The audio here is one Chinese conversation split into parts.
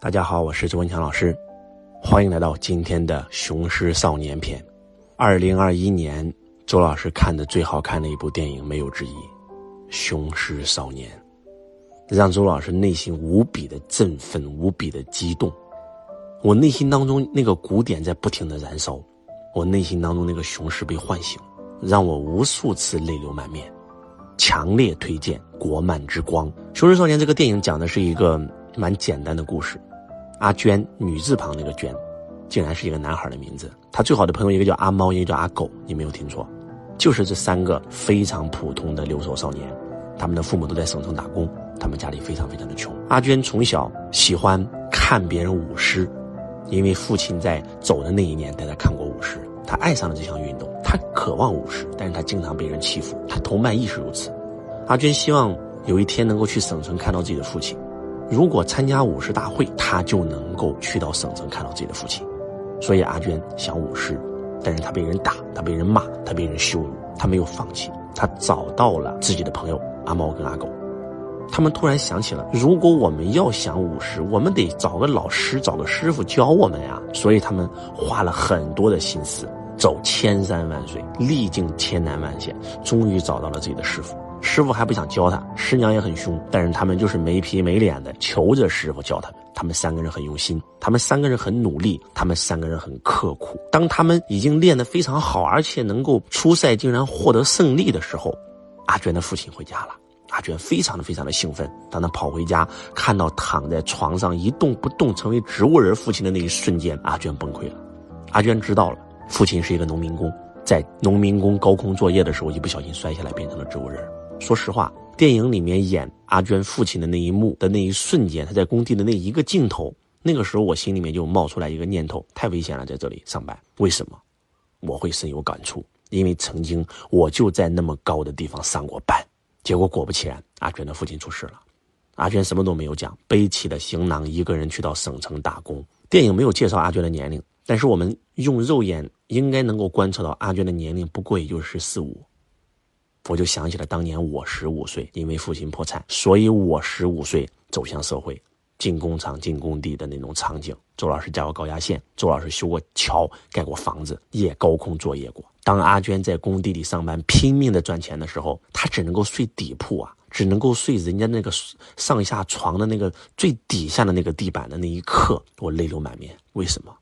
大家好，我是周文强老师，欢迎来到今天的《雄狮少年篇》。二零二一年，周老师看的最好看的一部电影没有之一，《雄狮少年》，让周老师内心无比的振奋，无比的激动。我内心当中那个鼓点在不停的燃烧，我内心当中那个雄狮被唤醒，让我无数次泪流满面。强烈推荐《国漫之光》《雄狮少年》这个电影，讲的是一个蛮简单的故事。阿娟，女字旁那个娟，竟然是一个男孩的名字。他最好的朋友一个叫阿猫，一个叫阿狗，你没有听错，就是这三个非常普通的留守少年。他们的父母都在省城打工，他们家里非常非常的穷。阿娟从小喜欢看别人舞狮，因为父亲在走的那一年带他看过舞狮，他爱上了这项运动。他渴望舞狮，但是他经常被人欺负。他同伴亦是如此。阿娟希望有一天能够去省城看到自己的父亲。如果参加舞狮大会，他就能够去到省城看到自己的父亲。所以阿娟想舞狮，但是他被人打，他被人骂，他被人羞辱，他没有放弃。他找到了自己的朋友阿猫跟阿狗，他们突然想起了，如果我们要想舞狮，我们得找个老师，找个师傅教我们呀。所以他们花了很多的心思，走千山万水，历尽千难万险，终于找到了自己的师傅。师傅还不想教他，师娘也很凶，但是他们就是没皮没脸的求着师傅教他们。他们三个人很用心，他们三个人很努力，他们三个人很刻苦。当他们已经练得非常好，而且能够出赛，竟然获得胜利的时候，阿娟的父亲回家了。阿娟非常的非常的兴奋。当他跑回家，看到躺在床上一动不动，成为植物人父亲的那一瞬间，阿娟崩溃了。阿娟知道了，父亲是一个农民工，在农民工高空作业的时候，一不小心摔下来，变成了植物人。说实话，电影里面演阿娟父亲的那一幕的那一瞬间，他在工地的那一个镜头，那个时候我心里面就冒出来一个念头：太危险了，在这里上班。为什么？我会深有感触，因为曾经我就在那么高的地方上过班。结果果不其然，阿娟的父亲出事了。阿娟什么都没有讲，背起了行囊，一个人去到省城打工。电影没有介绍阿娟的年龄，但是我们用肉眼应该能够观测到阿娟的年龄不过也就十四五。我就想起了当年我十五岁，因为父亲破产，所以我十五岁走向社会，进工厂、进工地的那种场景。周老师加过高压线，周老师修过桥、盖过房子，也高空作业过。当阿娟在工地里上班，拼命的赚钱的时候，她只能够睡底铺啊，只能够睡人家那个上下床的那个最底下的那个地板的那一刻，我泪流满面。为什么？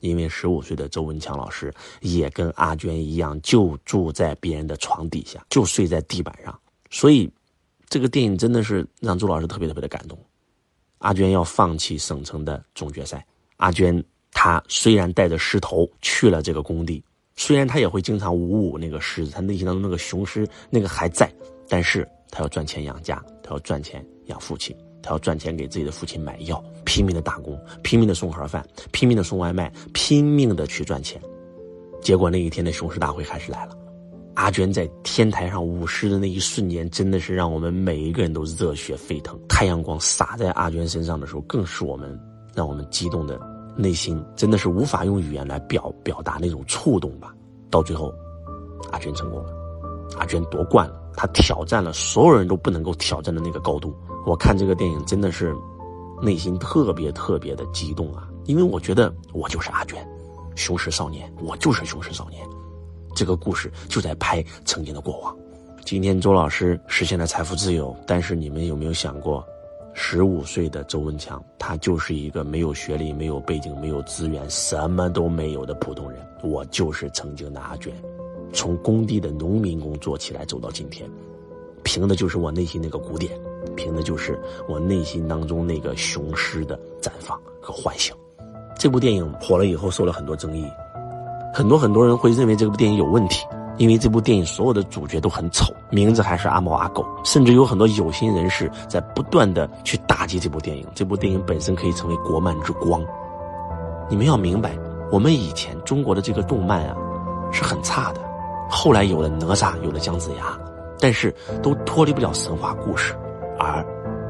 因为十五岁的周文强老师也跟阿娟一样，就住在别人的床底下，就睡在地板上。所以，这个电影真的是让周老师特别特别的感动。阿娟要放弃省城的总决赛，阿娟她虽然带着狮头去了这个工地，虽然她也会经常舞舞那个狮子，她内心当中那个雄狮那个还在，但是她要赚钱养家，她要赚钱养父亲。他要赚钱给自己的父亲买药，拼命的打工，拼命的送盒饭，拼命的送外卖，拼命的去赚钱。结果那一天的雄狮大会还是来了。阿娟在天台上舞狮的那一瞬间，真的是让我们每一个人都热血沸腾。太阳光洒在阿娟身上的时候，更是我们让我们激动的内心，真的是无法用语言来表表达那种触动吧。到最后，阿娟成功了，阿娟夺冠了，她挑战了所有人都不能够挑战的那个高度。我看这个电影真的是内心特别特别的激动啊！因为我觉得我就是阿娟，雄狮少年，我就是雄狮少年。这个故事就在拍曾经的过往。今天周老师实现了财富自由，但是你们有没有想过，十五岁的周文强，他就是一个没有学历、没有背景、没有资源、什么都没有的普通人。我就是曾经的阿娟，从工地的农民工做起来，走到今天，凭的就是我内心那个鼓点。凭的就是我内心当中那个雄狮的绽放和唤醒。这部电影火了以后受了很多争议，很多很多人会认为这部电影有问题，因为这部电影所有的主角都很丑，名字还是阿猫阿狗，甚至有很多有心人士在不断的去打击这部电影。这部电影本身可以成为国漫之光。你们要明白，我们以前中国的这个动漫啊是很差的，后来有了哪吒，有了姜子牙，但是都脱离不了神话故事。而《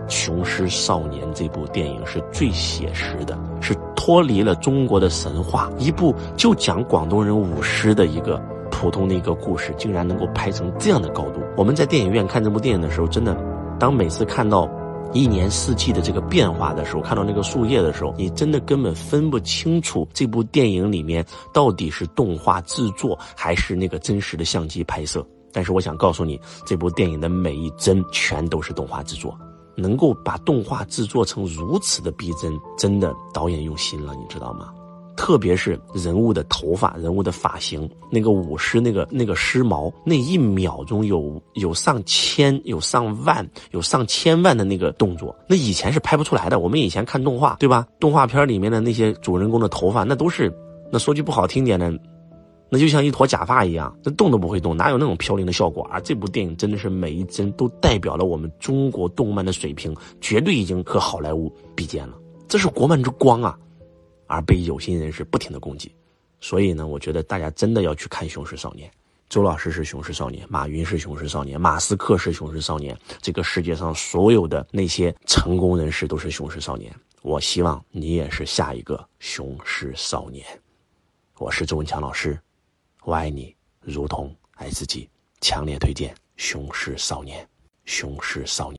雄狮少年》这部电影是最写实的，是脱离了中国的神话，一部就讲广东人舞狮的一个普通的一个故事，竟然能够拍成这样的高度。我们在电影院看这部电影的时候，真的，当每次看到一年四季的这个变化的时候，看到那个树叶的时候，你真的根本分不清楚这部电影里面到底是动画制作还是那个真实的相机拍摄。但是我想告诉你，这部电影的每一帧全都是动画制作，能够把动画制作成如此的逼真，真的导演用心了，你知道吗？特别是人物的头发、人物的发型，那个舞狮、那个那个狮毛，那一秒钟有有上千、有上万、有上千万的那个动作，那以前是拍不出来的。我们以前看动画，对吧？动画片里面的那些主人公的头发，那都是，那说句不好听点的，那就像一坨假发一样，那动都不会动，哪有那种飘零的效果啊？这部电影真的是每一帧都代表了我们中国动漫的水平，绝对已经和好莱坞比肩了。这是国漫之光啊！而被有心人士不停的攻击，所以呢，我觉得大家真的要去看《雄狮少年》。周老师是雄狮少年，马云是雄狮少年，马斯克是雄狮少年，这个世界上所有的那些成功人士都是雄狮少年。我希望你也是下一个雄狮少年。我是周文强老师，我爱你如同爱自己，强烈推荐《雄狮少年》，《雄狮少年》。